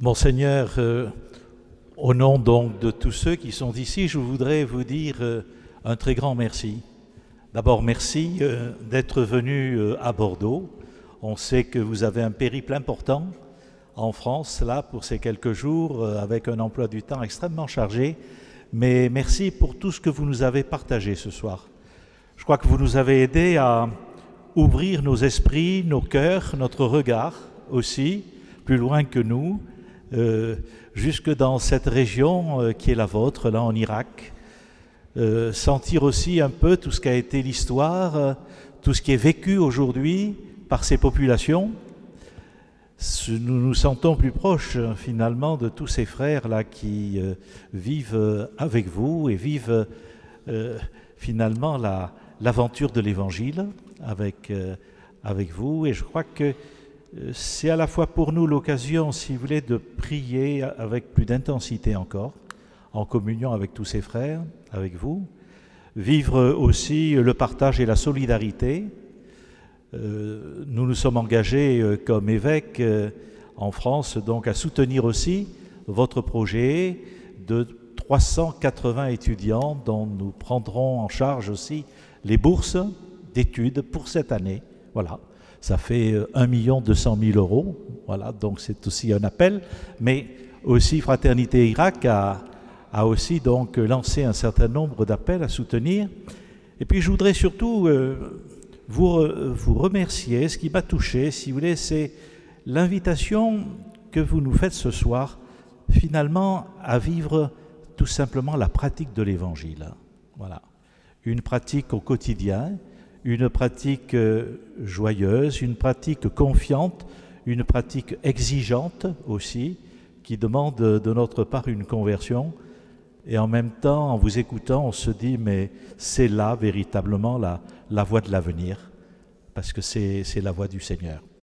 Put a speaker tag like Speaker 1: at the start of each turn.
Speaker 1: Monseigneur, euh, au nom donc de tous ceux qui sont ici, je voudrais vous dire euh, un très grand merci. D'abord, merci euh, d'être venu à Bordeaux. On sait que vous avez un périple important en France, là, pour ces quelques jours, avec un emploi du temps extrêmement chargé. Mais merci pour tout ce que vous nous avez partagé ce soir. Je crois que vous nous avez aidés à ouvrir nos esprits, nos cœurs, notre regard aussi, plus loin que nous, euh, jusque dans cette région euh, qui est la vôtre, là en Irak. Euh, sentir aussi un peu tout ce qu'a été l'histoire, tout ce qui est vécu aujourd'hui par ces populations. Nous nous sentons plus proches finalement de tous ces frères-là qui vivent avec vous et vivent finalement l'aventure de l'Évangile avec, avec vous. Et je crois que c'est à la fois pour nous l'occasion, si vous voulez, de prier avec plus d'intensité encore, en communion avec tous ces frères, avec vous, vivre aussi le partage et la solidarité. Euh, nous nous sommes engagés euh, comme évêques en France donc à soutenir aussi votre projet de 380 étudiants dont nous prendrons en charge aussi les bourses d'études pour cette année. Voilà ça fait 1 200 000 euros. Voilà, donc c'est aussi un appel. Mais aussi Fraternité Irak a, aussi donc lancé un certain nombre d'appels à soutenir. Et puis je voudrais surtout euh, vous, vous remercier. Ce qui m'a touché, si vous voulez, c'est l'invitation que vous nous faites ce soir, finalement, à vivre tout simplement la pratique de l'Évangile. Voilà. Une pratique au quotidien, une pratique euh, joyeuse, une pratique confiante, une pratique exigeante aussi, qui demande de notre part une conversion. Et en même temps, en vous écoutant, on se dit, mais c'est là véritablement la, la voie de l'avenir, parce que c'est la voie du Seigneur.